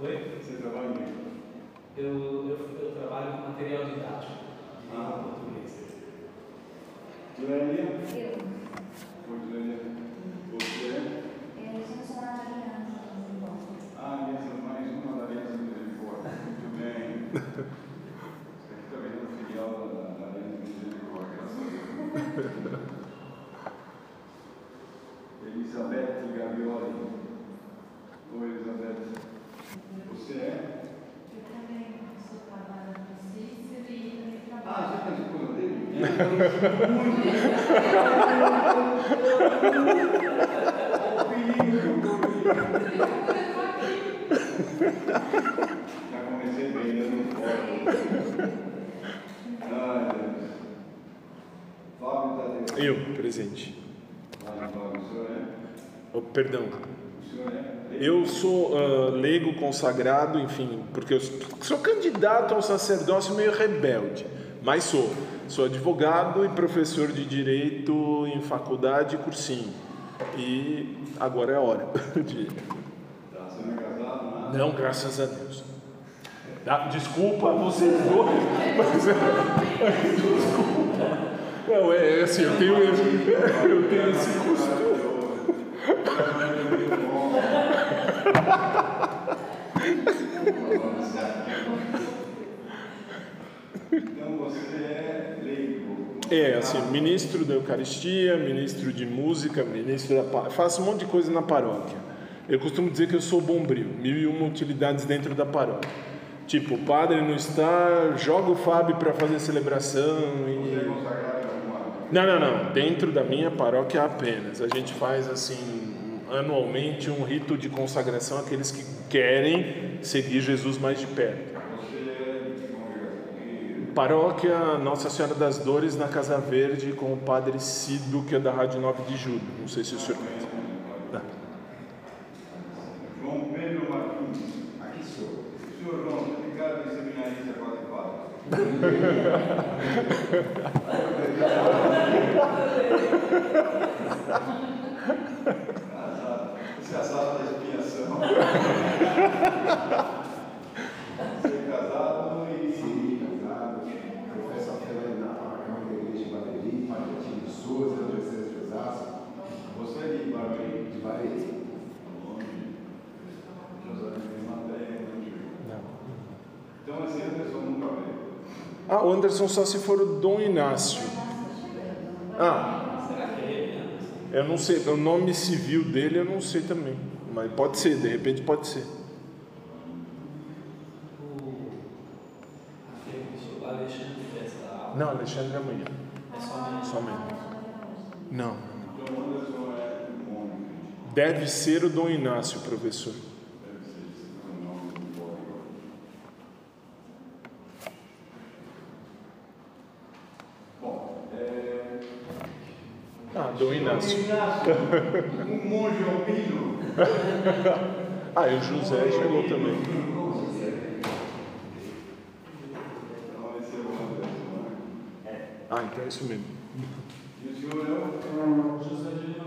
Oi? Você trabalha em quê? Eu, eu, eu trabalho com material didático de Ah. portuguesa. Lélia? Eu. Oi, Lélia. Você é? Eu sou funcionária de aliança do Bom. Ah, aliança, mais uma da Aliança Misericórdia. Muito bem. Você aqui também é no filial da, da Aliança Misericórdia, graças a Deus. Elizabeth Gavioli. Oi, Elizabeth. Você é? Eu também sou trabalhando no Cícero e também Ah, trabalho. você é a esposa dele? Já comecei bem, dando fora. Ai, Deus. Fábio Tadeu. Eu, presente. Fala, Fábio, o senhor é? Oh, perdão. É? Eu sou ah, leigo consagrado, enfim, porque eu sou candidato ao sacerdócio meio rebelde, mas sou. Sou advogado e professor de direito em faculdade e cursinho. E agora é a hora de. Você não é graças a Deus. Desculpa dois, mas desculpa. Não, é, é assim, eu tenho, eu tenho esse costume. Então você é leigo. É, assim, ministro da Eucaristia, ministro de música, ministro da pa- faço um monte de coisa na paróquia. Eu costumo dizer que eu sou bombril, mil e uma utilidades dentro da paróquia. Tipo, o padre não está, joga o Fábio para fazer celebração e não, não, não. Dentro da minha paróquia apenas. A gente faz assim anualmente um rito de consagração àqueles que querem seguir Jesus mais de perto. Paróquia Nossa Senhora das Dores na Casa Verde com o Padre Cido, que é da Rádio 9 de Julho. Não sei se o senhor conhece. Tá. João Pedro Martins. Aqui sou. Senhor João, seminarista padre. Casado. Você é a sala da expiação. Você é casado e. Sim, casado, professo a fé na Câmara da Igreja de Barueri, Martim de Souza, Diocese de Osasco, Você é de Barueri? de Barueri. Longe. José de Matéria, longe. Então esse Anderson nunca veio. Ah, o Anderson só se for o Dom Inácio. Ah, Será que é ele? Anderson? eu não sei. O nome civil dele eu não sei também. Mas pode ser, de repente pode ser. Não, Alexandre é amanhã. É somente. Somente. Não. Então é. Deve ser o Dom Inácio, professor. Deve ser esse o nome do código. Bom, é. Dom Inácio. Inácio, um monge albino. Ah, e o José chegou também. É o? Ah, então é isso mesmo. E o senhor é o José de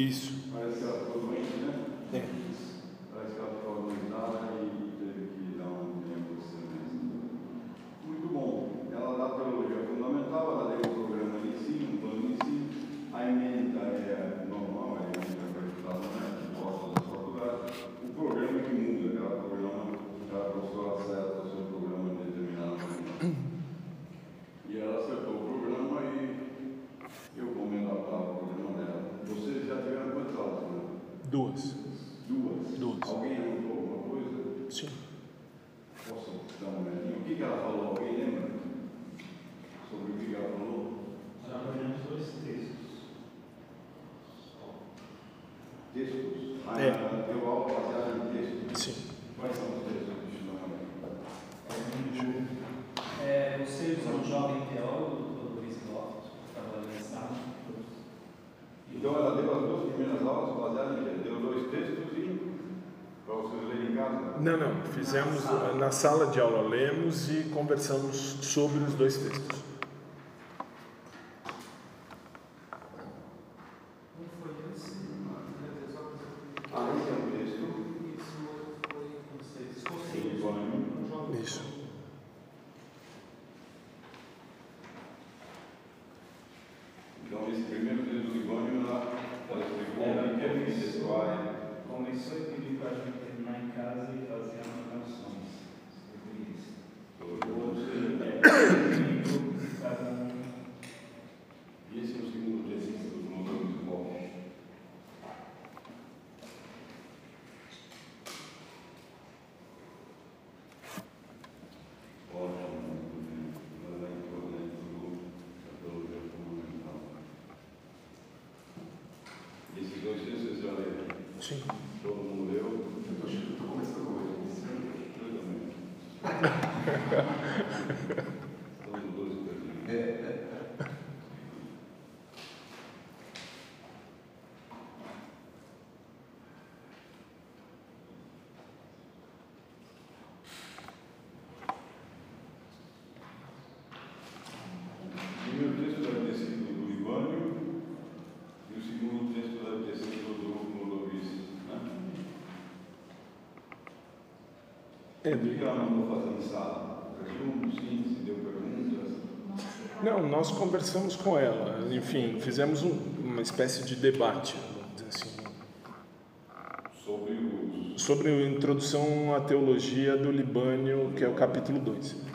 Isso. Não, não. Fizemos na sala de aula, lemos e conversamos sobre os dois textos. É, por que ela mandou fazer em sala? Deu perguntas? Não, nós conversamos com ela. Enfim, fizemos um, uma espécie de debate, vamos dizer assim. Sobre. Sobre a introdução à teologia do Libânio, que é o capítulo 2.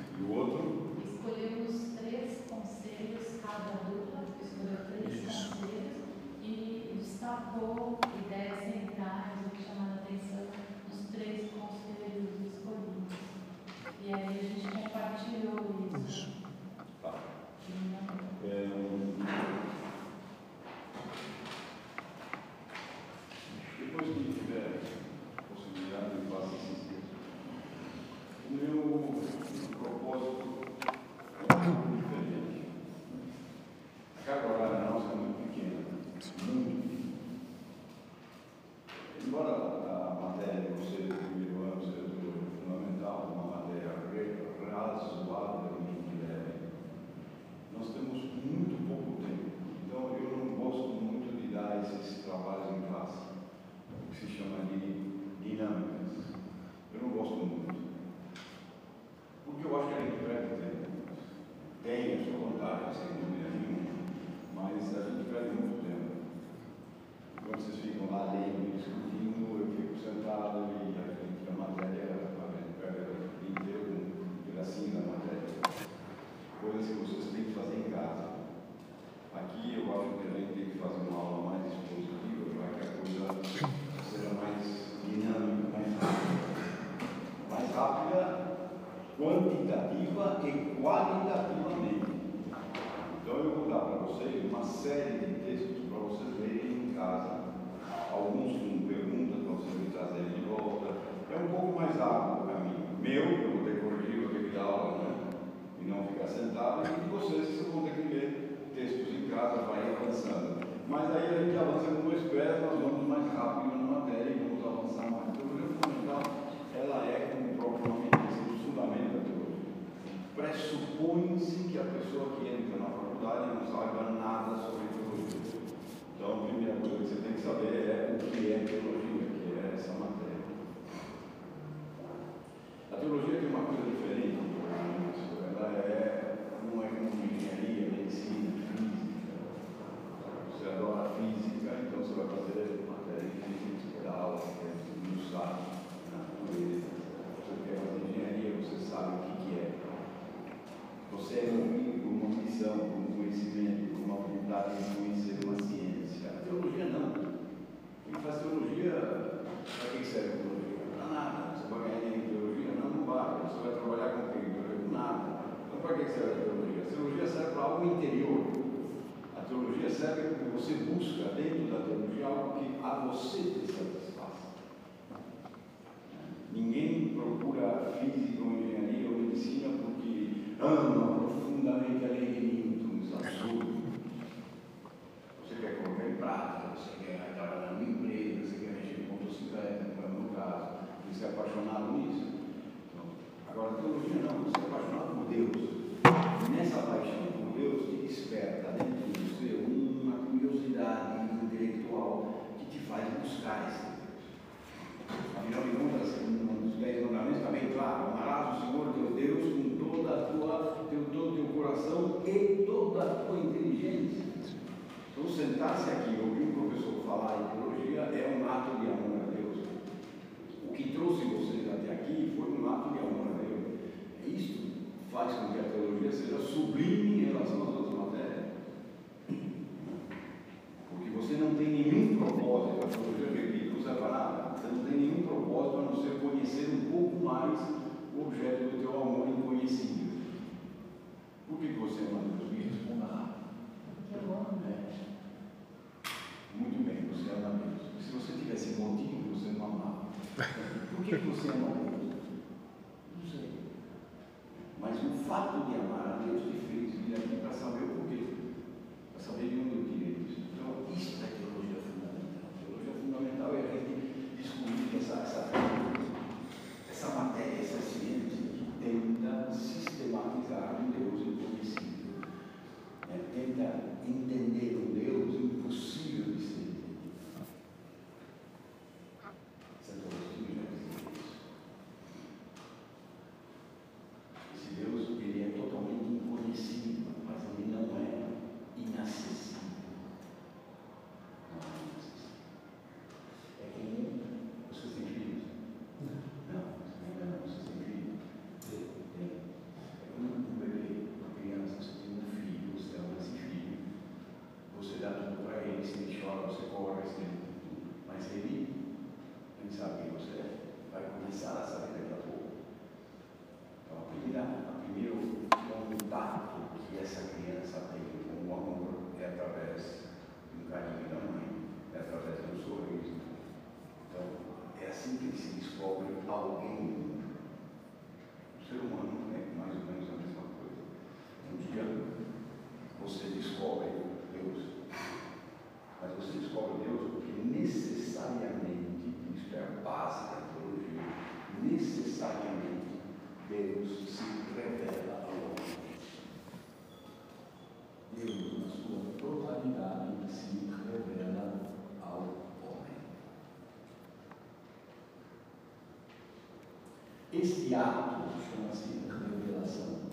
Esse ato chama-se revelação.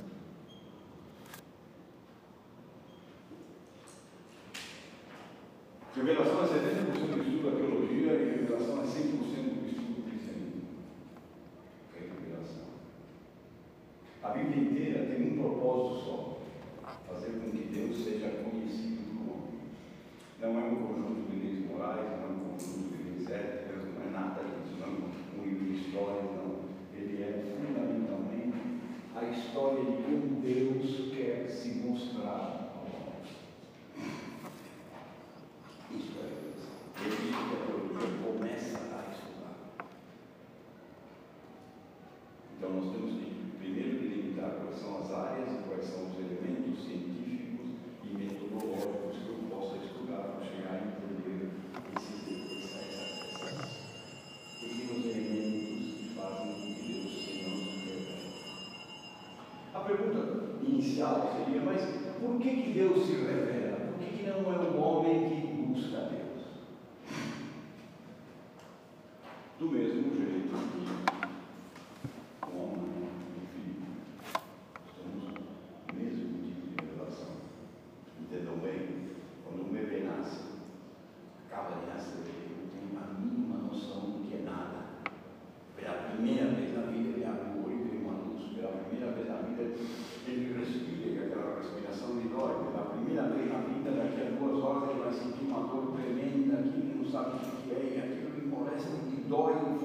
Revelação é 70% do estudo da teologia e revelação é 100% do estudo do cristianismo. É revelação. A Bíblia inteira tem um propósito só. que, que Deus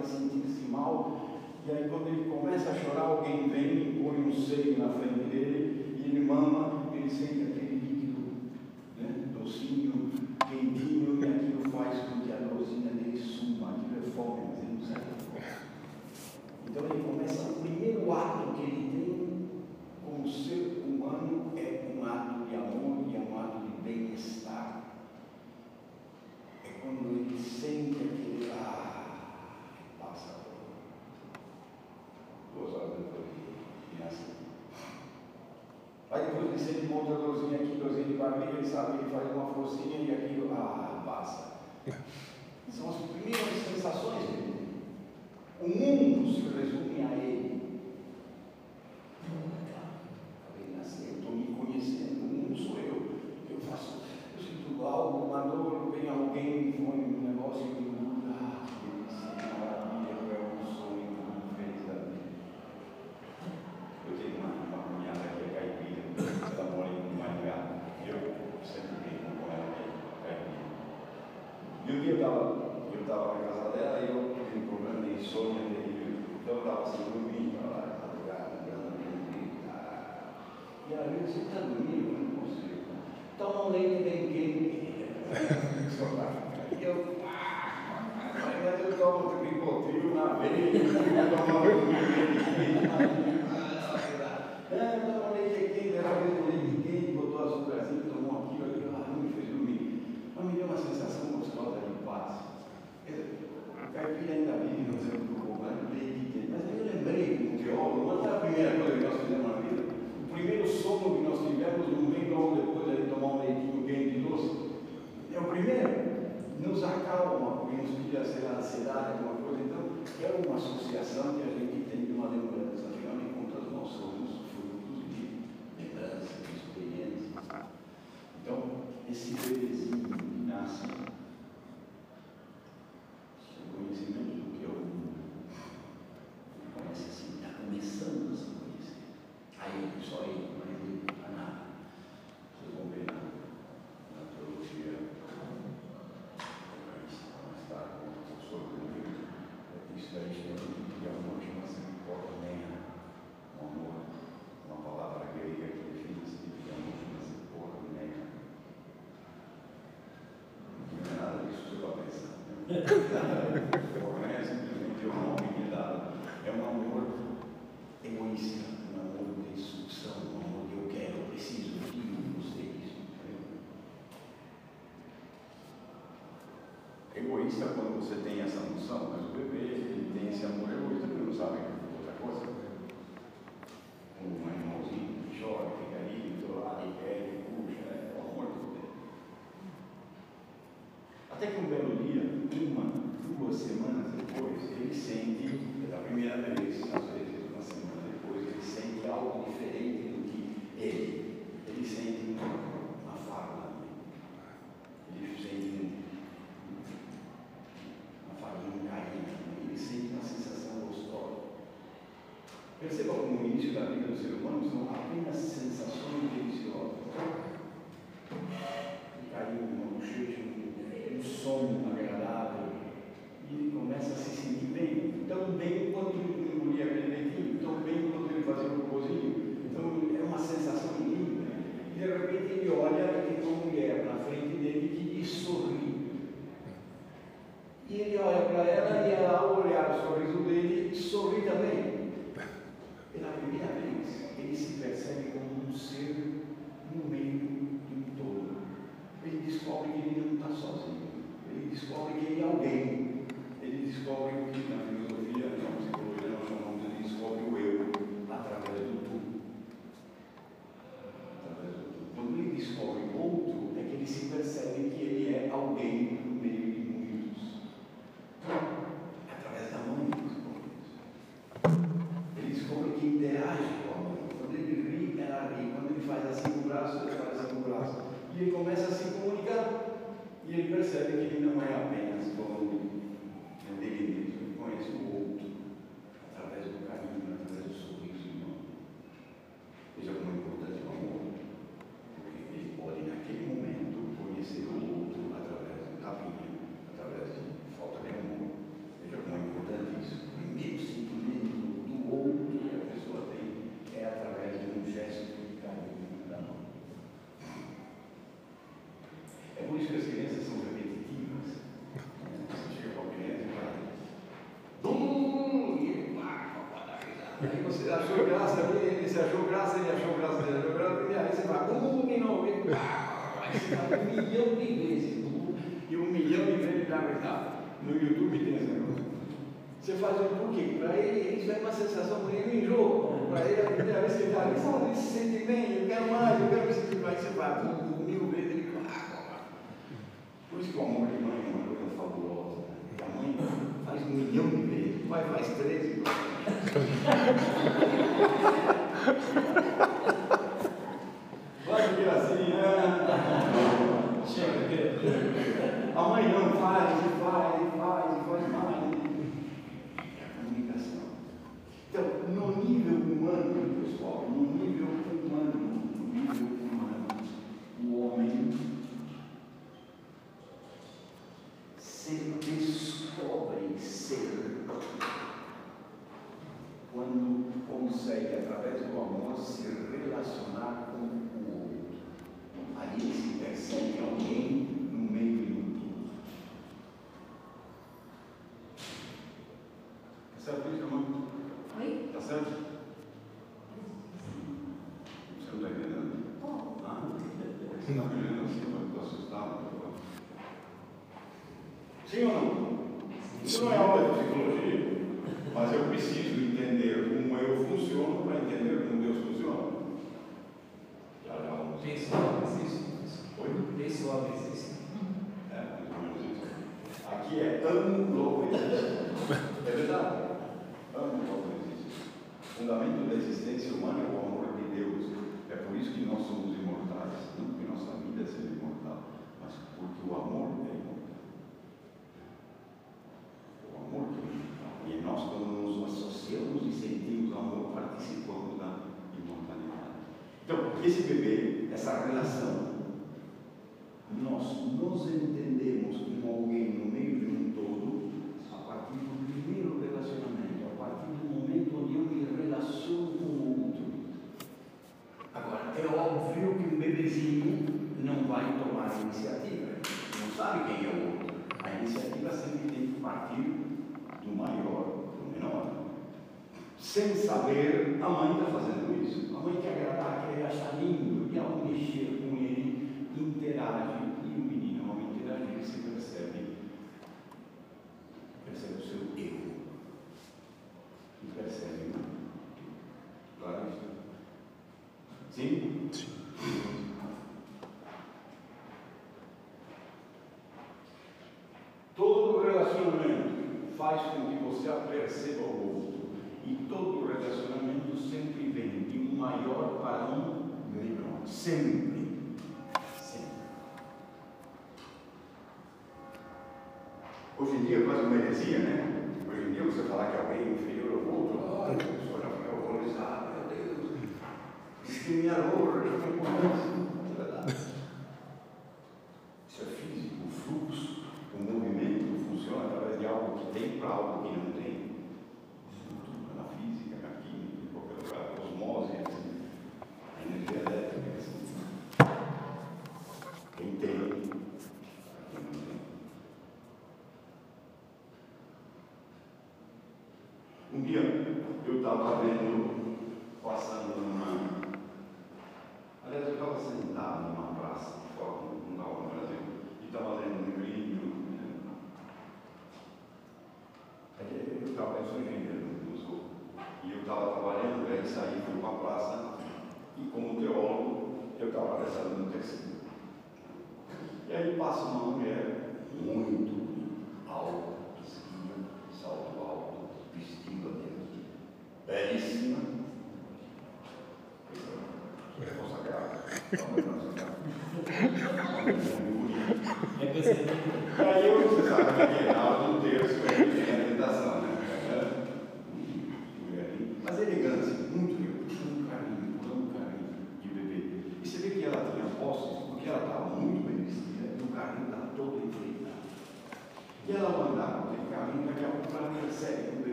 vai sentir-se mal. E aí, quando ele começa a chorar, alguém vem, põe um seio na frente dele, e ele mama, ele sente aquele líquido né, docinho, quentinho, e aquilo faz com que a dorzinha dele suma. Aquilo é fome, mas ele não sabe Então, ele começa, o primeiro ato que ele tem com o ser humano é um ato de amor e é um ato de bem-estar. É quando ele sente aquele. Ah, Aí é assim. depois ele sempre encontra dorzinha aqui, dorzinha de barriga, ele sabe que ele faz uma forcinha e aquilo, ah, passa. São as primeiras sensações dele. O mundo se resume a ele. Acabei de nascer, estou me conhecendo, o mundo sou eu. Eu faço, eu sinto algo, uma dor, vem alguém, põe um negócio e livro, não consigo. Então um leite bem quente. eu, ah, pá, eu tomo tricotil na veia, eu tomo leite bem quente. egoísta quando você tem essa Perceba como o início da vida do ser humano são apenas sensações deliciosas. Você achou graça ali, ele se achou graça, ele achou graça ele achou graça e aí você vai, como hum, que não? Um milhão de vezes, e um milhão de vezes na verdade. No YouTube tem. Você faz um por quê? Para ele, isso é uma sensação ruim, ele enjoa. Para ele, a primeira vez que ele está ele se sente bem, eu quero mais, eu quero me sentir mais. Você um mil vezes, ele, ah, Por isso que o amor de mãe é uma coisa fabulosa. Né? a mãe um milhão e meio, vai mais três. relação. Nós nos entendemos como alguém no meio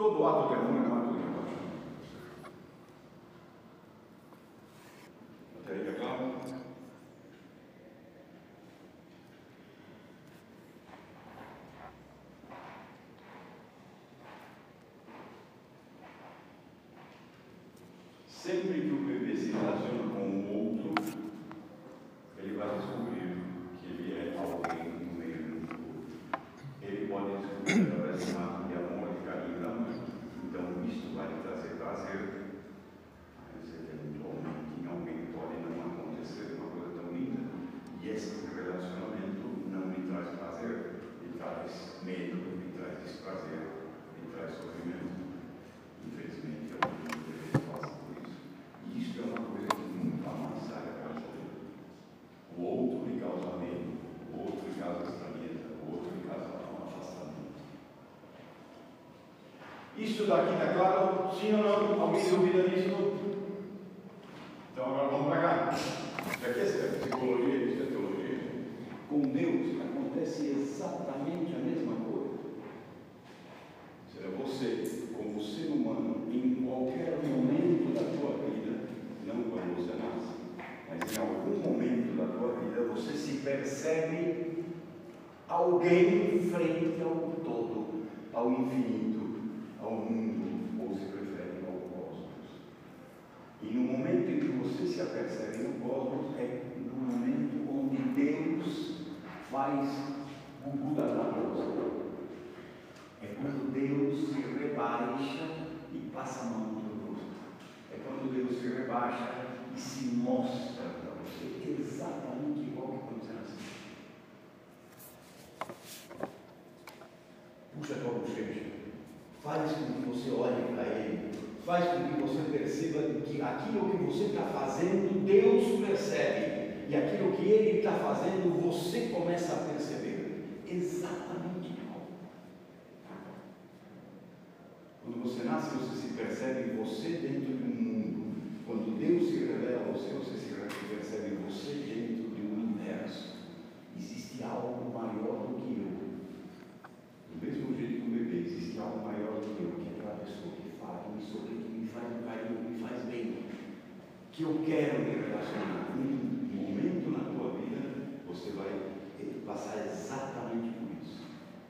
Todo ato do demônio é um ato de Até aí, é? Sempre que o bebê se relaciona com o outro, aquilo que você está fazendo, Deus percebe. E aquilo que Ele está fazendo, você começa a perceber. Exatamente igual. Quando você nasce, você se percebe você dentro de um mundo. Quando Deus se revela a você, você se percebe você dentro de um universo. Existe algo maior do que eu. Do mesmo jeito que o bebê, existe algo maior do que eu, que é aquela pessoa que fala, que me sorri, que me faz um carinho, que me faz bem que eu quero me relacionar. Em um momento na tua vida, você vai passar exatamente por isso,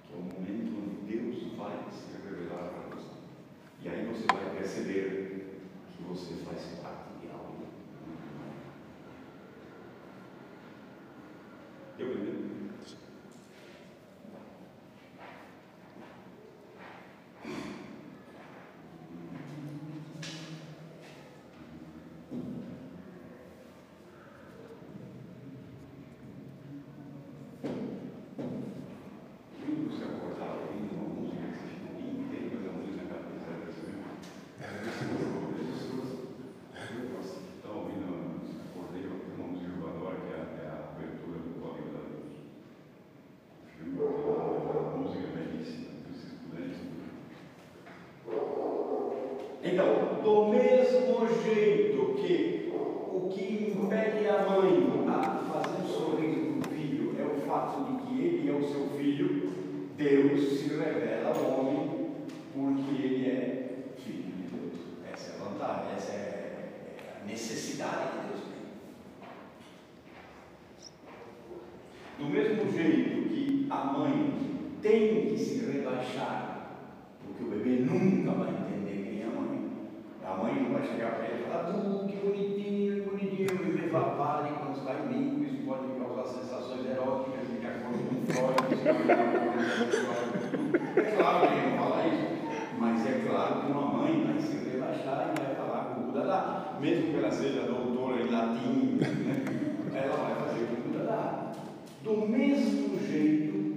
que é o momento onde Deus vai se revelar para você. E aí você vai perceber que você faz parte. Necessidade de Deus. Do mesmo jeito que a mãe tem que se rebaixar, porque o bebê nunca vai entender quem é a mãe. A mãe não vai chegar para ele e falar, tu, que bonitinho, que bonitinho, o bebê vai parar quando está em mim, isso pode causar sensações eróticas de acordo com Freud. É claro que ele não fala isso, mas é claro que uma mãe vai se relaxar mesmo que ela seja doutora em latim, né? ela vai fazer com o Buda do mesmo jeito,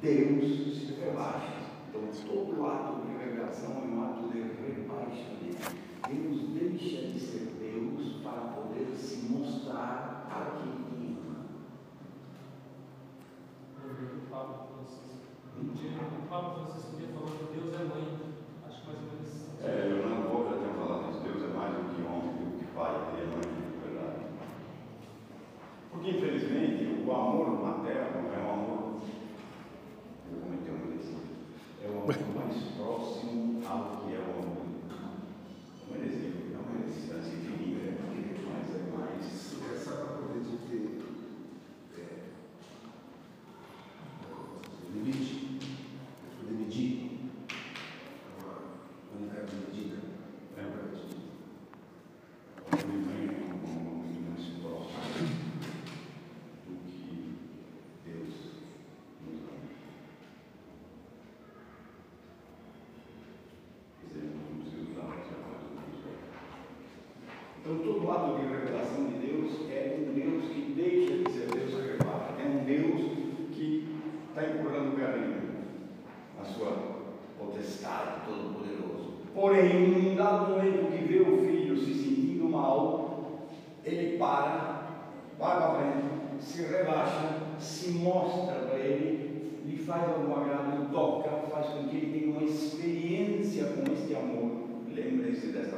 Deus se rebaixa. Então, todo ato de revelação é um ato de rebaixamento. Deus deixa de ser Deus para poder se mostrar a quem ama. O Papa Francisco. O Papa Francisco dia falou que Deus é mãe. Acho que mais ou menos assim. É, eu não vou já ter falado isso. Deus é mais do que homem, do que pai, ele é mãe, de verdade. Porque, infelizmente, o amor materno é um amor. Eu comentei uma vez. É o amor mais próximo ao que é o amor. Não é heresia, é uma distância infinita, mas é mais. Essa para poder de ter é, limite, poder medir uma unidade de medida. É verdade. O amor mãe é um amor muito mais próximo do que Deus nos ama. Quer dizer, não preciso dar mais Então, todo ato de revelação de Deus é um Deus que deixa de ser Deus e revela. É um Deus que está empurrando o caminho na sua potestade todo-poderoso. Porém, num dado momento que vê o filho se sentindo mal, ele para, vai para frente, se rebaixa, se mostra para ele, lhe faz algum agrado, toca, faz com que ele tenha uma experiência com este amor. Lembrem-se desta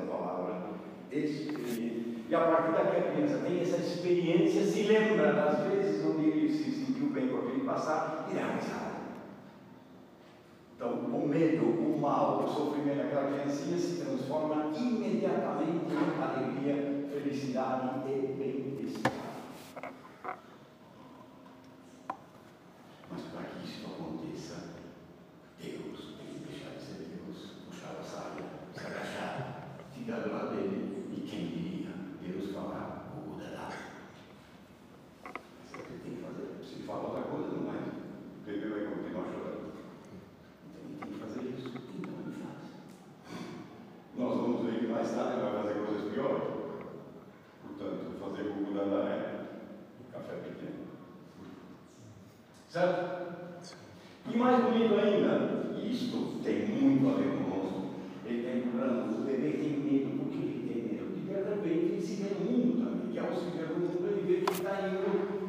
E a partir daqui a criança tem essa experiência, se lembra das vezes onde ele se sentiu bem com aquele passado e dá risada. Então, o medo, o mal, o sofrimento daquela criancinha se transforma imediatamente em alegria, felicidade e bem-estar. Mas para que isso aconteça, Deus tem que deixar de ser Deus, puxar a saia, se agachar, ficar do lado dele quem diria? Deus falar, o Buda lá. Isso é o que tem que fazer. Se falar outra coisa, não vai. O bebê vai continuar chorando. Então ele tem que fazer isso. Então ele faz. Nós vamos ver que mais tarde ele vai fazer coisas piores. Portanto, fazer o Buda lá é café pequeno. Certo? E mais bonito ainda, isto tem muito a ver conosco. Ele está empurrando, o bebê tem medo, por que ele tem de repente ele se vê no mundo também. E ao se ver no mundo, ele vê que está indo.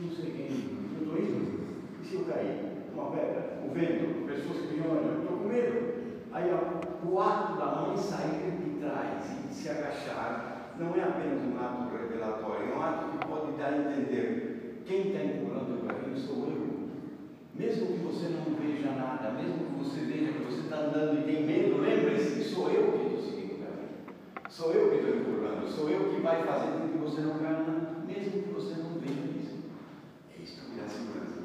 Não sei quem, eu estou indo. E se eu cair? Uma pedra, o vento, pessoas que me olham, eu estou com medo. Aí ó, o ato da mãe sair de trás e se agachar não é apenas um ato revelatório, é um ato que pode dar a entender quem está empurrando o caminho sou eu. Mesmo que você não veja nada, mesmo que você veja que você está andando e tem medo, lembre-se que sou eu que estou. Sou eu que estou empurrando, sou eu que vai fazer com que você não caia, mesmo que você não veja isso. É isso que dá segurança.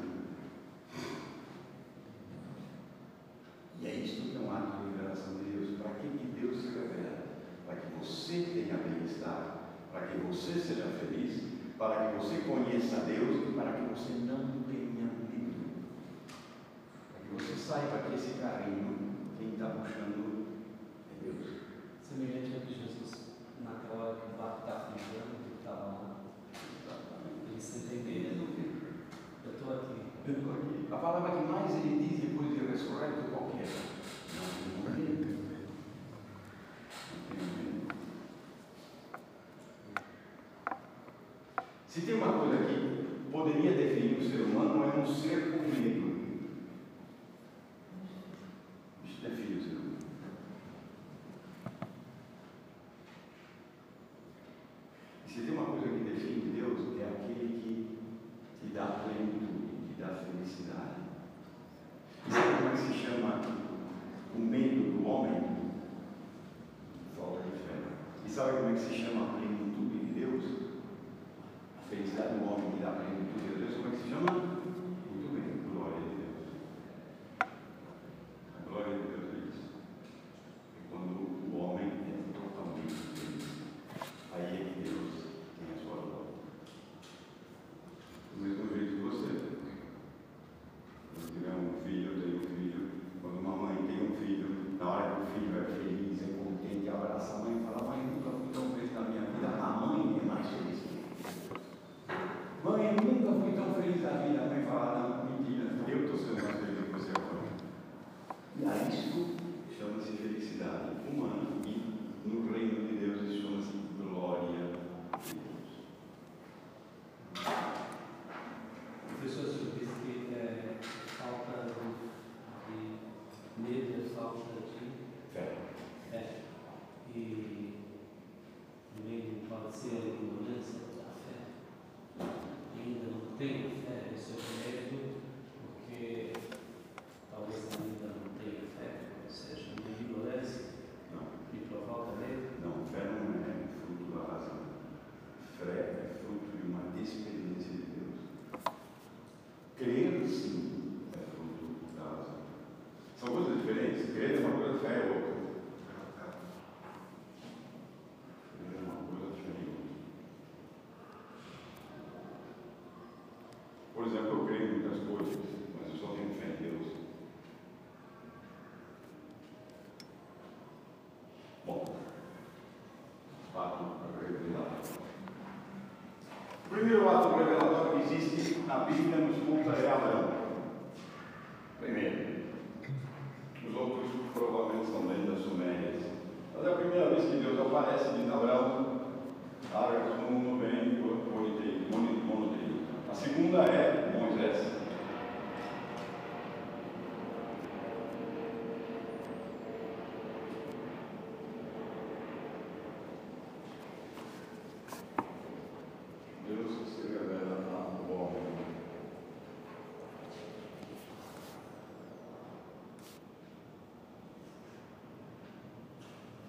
E é isso que é um ato de revelação de Deus. Para que, que Deus se revela? Para que você tenha bem-estar, para que você seja feliz, para que você conheça Deus e para que você não tenha medo. Para que você saiba que esse carinho, quem está puxando. Semelhante a que Jesus, naquela hora que o barco está afundando, ele estava lá, ele se entendendo, eu estou aqui. Eu estou aqui. A palavra que mais ele diz depois de ressurreto, qual que é? Não, não é medo. Não tenho medo. Se tem uma coisa que poderia definir o ser humano, é um ser com medo.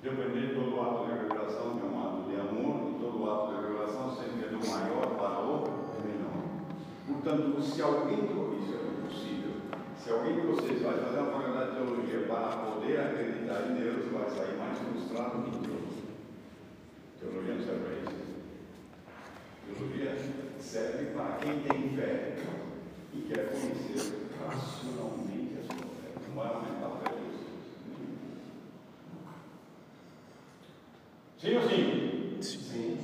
Depender todo ato de revelação é um ato de amor, e todo ato de revelação sempre é do maior para o é menor. Portanto, se alguém, isso é impossível, se alguém de vocês vai fazer uma faculdade de teologia para poder acreditar em Deus, vai sair mais frustrado que Deus. Teologia não serve para isso. Teologia serve para quem tem fé e quer conhecer Sim ou sim? Sim.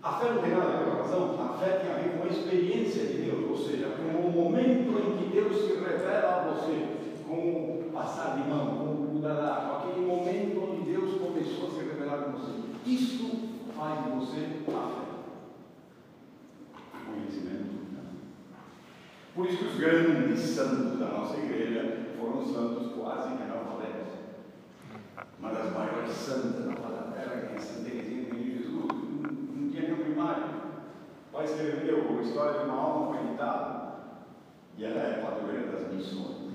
A fé não tem nada a ver com a razão. A fé tem a ver com a experiência de Deus, ou seja, com o momento em que Deus se revela a você, com o passar de mão, com o dará, com aquele momento onde Deus começou a se revelar com você. Isso faz de você a fé. Conhecimento. Né? Por isso que os grandes santos da nossa igreja foram santos quase analfabetos. Uma das maiores santas analfabetas Ela escreveu a história de uma alma conectada e ela é padroeira das missões.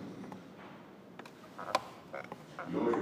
E hoje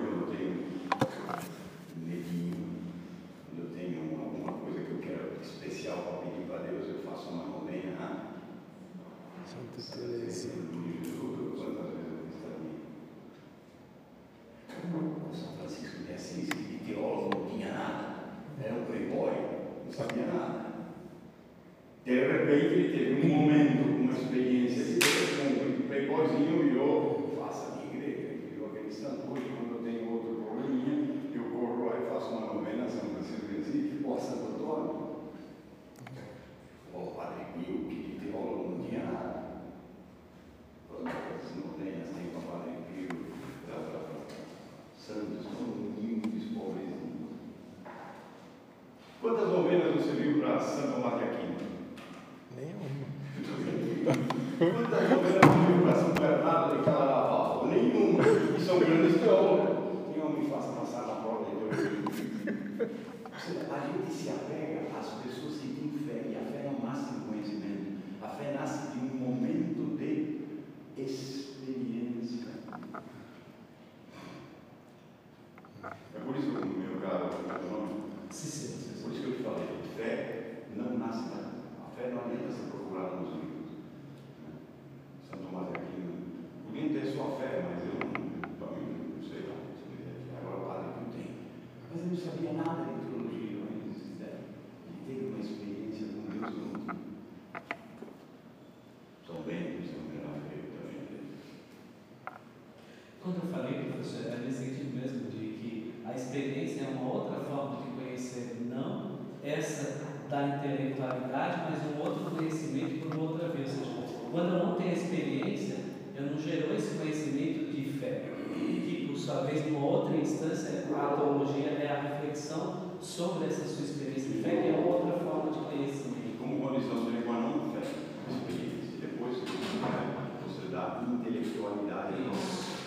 sua vez, numa outra instância, a teologia é a reflexão sobre essa sua experiência de fé, que é outra forma de conhecimento. Como condição sine qua non fé, experiência. Depois você dá intelectualidade,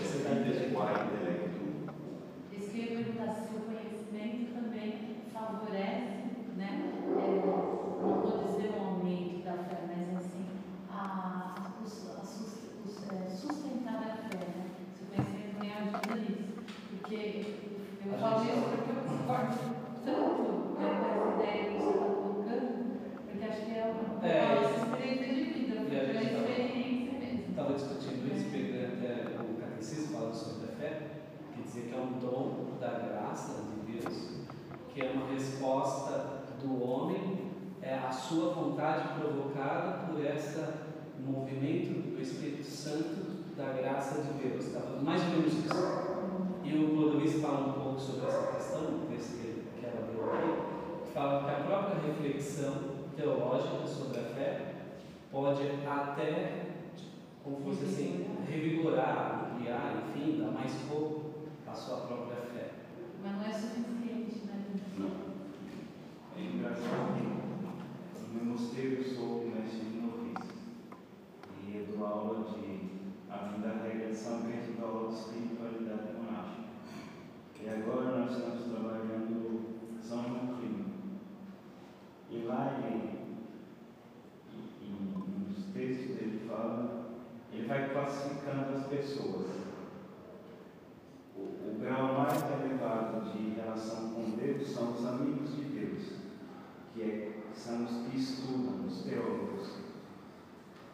Você dá você dá intelecto. Isso que eu ia perguntar se o conhecimento também favorece, né? É, não vou dizer o aumento da fé, mas assim, a, a os- é, sustentar a fé, né? Se o conhecimento também ajuda eu falo isso porque eu concordo tanto com essa ideia que você está colocando, porque acho que é uma É. nossa experiência de vida, porque a é gente uma tá- experiência mesmo. estava discutindo isso, pegando até o catecismo falando sobre a fé, que dizia que é um dom da graça de Deus, que é uma resposta do homem é a sua vontade provocada por esse movimento do Espírito Santo da graça de Deus. Estava mais ou menos isso. E o Clodovis fala um pouco sobre essa questão, no texto que, que ela deu aqui, que fala que a própria reflexão teológica sobre a fé pode até como fosse assim, revigorar, ampliar, enfim, dar mais corpo à sua própria fé. Mas não é suficiente, né? É engraçado que no meu mosteiro eu sou mestre de noviços e eu dou aula de a vida regra de São Bento, dou aula de espiritualidade. E agora nós estamos trabalhando São João Clima. E lá ele, e- e nos textos ele fala, ele vai classificando as pessoas. O, o grau mais elevado de relação com Deus são os amigos de Deus, que é, são os que estudam, os teólogos.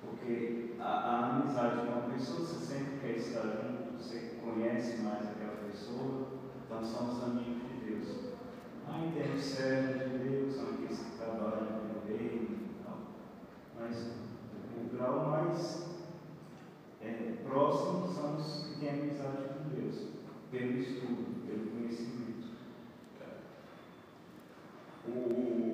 Porque a, a amizade com uma pessoa, você sempre quer estar junto, você conhece mais aquela pessoa, então são os amigos de Deus. Aí tem os servos de Deus, aqueles que trabalham com ele e tal. Mas o grau mais é, próximo são os que têm amizade com Deus, pelo estudo, pelo conhecimento. O,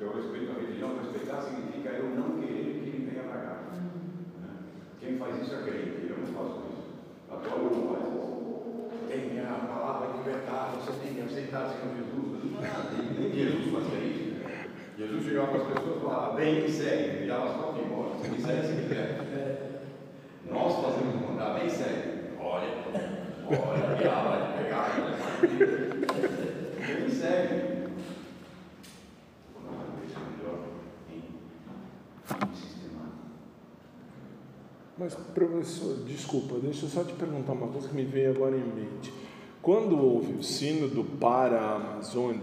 Eu respeito a religião, respeitar significa eu não querer que ele venha para cá. Né? Quem faz isso é crente, eu não faço isso. Católico não faz isso. Tem a palavra de libertar, você tem que aceitar Senhor Jesus. Nem Jesus fazia isso. Jesus chegava para as pessoas e falava, vem me segue, e elas ir embora, me segue se quiser. Nós fazemos mandar, vem segue. Olha, olha, e ela vai pegar, vem segue. Isso é melhor em sistemático. Mas, professor, desculpa, deixa eu só te perguntar uma coisa que me veio agora em mente. Quando houve o sínodo para a Amazônia,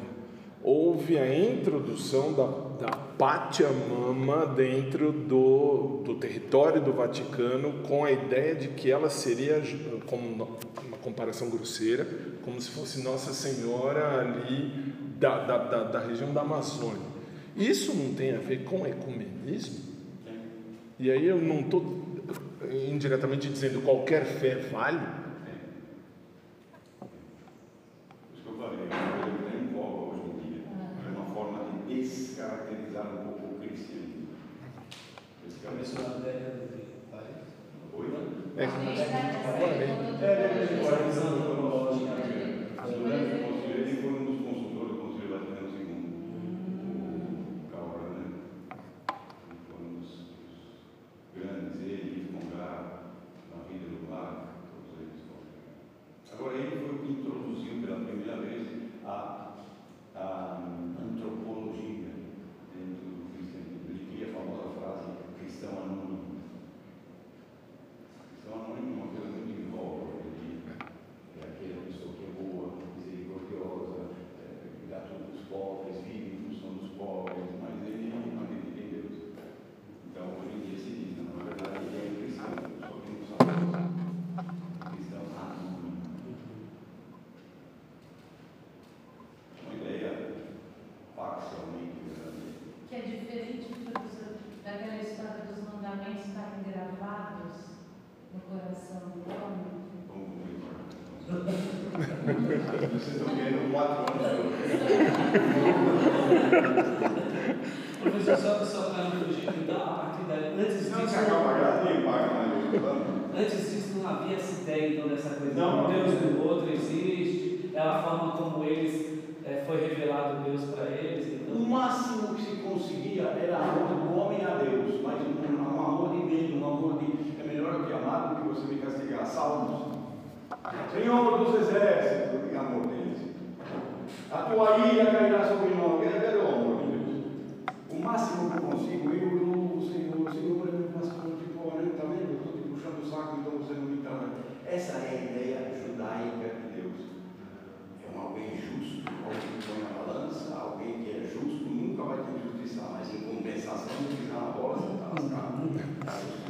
houve a introdução da, da Pátia Mama dentro do, do território do Vaticano com a ideia de que ela seria, como uma comparação grosseira, como se fosse Nossa Senhora ali da, da, da, da região da Amazônia. Isso não tem a ver com ecumenismo? E aí eu não estou indiretamente dizendo qualquer fé vale? Isso que eu falei, é voga hoje em dia. É uma forma de descaracterizar um pouco o cristianismo. Começou na década de 40. Oi? É, agora, hein? Durante o concílio, ele foi um dos consultores do Concílio Vaticano II. O Karl Rahner. Ele foi um dos dos grandes, ele, Congar, na vida do lar, todos eles foram. Agora, ele foi o que introduziu pela primeira vez a, a antropologia dentro do cristianismo. Ele cria a famosa frase cristão anônimo. Cristão anônimo é uma coisa muito em voga hoje em dia. É aquela pessoa que é boa, misericordiosa, é, cuidar tudo dos pobres, vive em função dos pobres, mas ele não acredita em Deus. Então, hoje em dia se diz, não, na verdade ele é cristão, só que não sabe. Cristão anônimo. Uma ideia parcialmente verdadeira. Que é diferente, professor, daquela história dos mandamentos estarem gravados no coração do homem. Vamos começar. Vocês estão querendo quatro anos. Professor, só, só para não fugir, então, a partir daí, antes Não, disso, se acaba a nem paga mais o antes disso não havia essa ideia então dessa coisa. Não, não. Deus do outro existe, é a forma como eles é, foi revelado Deus para eles. O Então, máximo que se conseguia era amor do homem a Deus, mas um, um amor de bem, um amor de. É melhor eu te amar do que você me castigar. Salmos. Senhor dos exércitos, está. A tua ira cairá sobre nós. Pelo amor de Deus. O máximo que eu consigo, eu louvo o Senhor. O Senhor é meu pastor, tipo, olha, está vendo? Eu estou te tipo, puxando o saco, então você não me trata. Essa é a ideia judaica de Deus. É um alguém justo, alguém que põe a balança, alguém que é justo, nunca vai ter justiça, mas em compensação, se pisar na bola, você está lascado.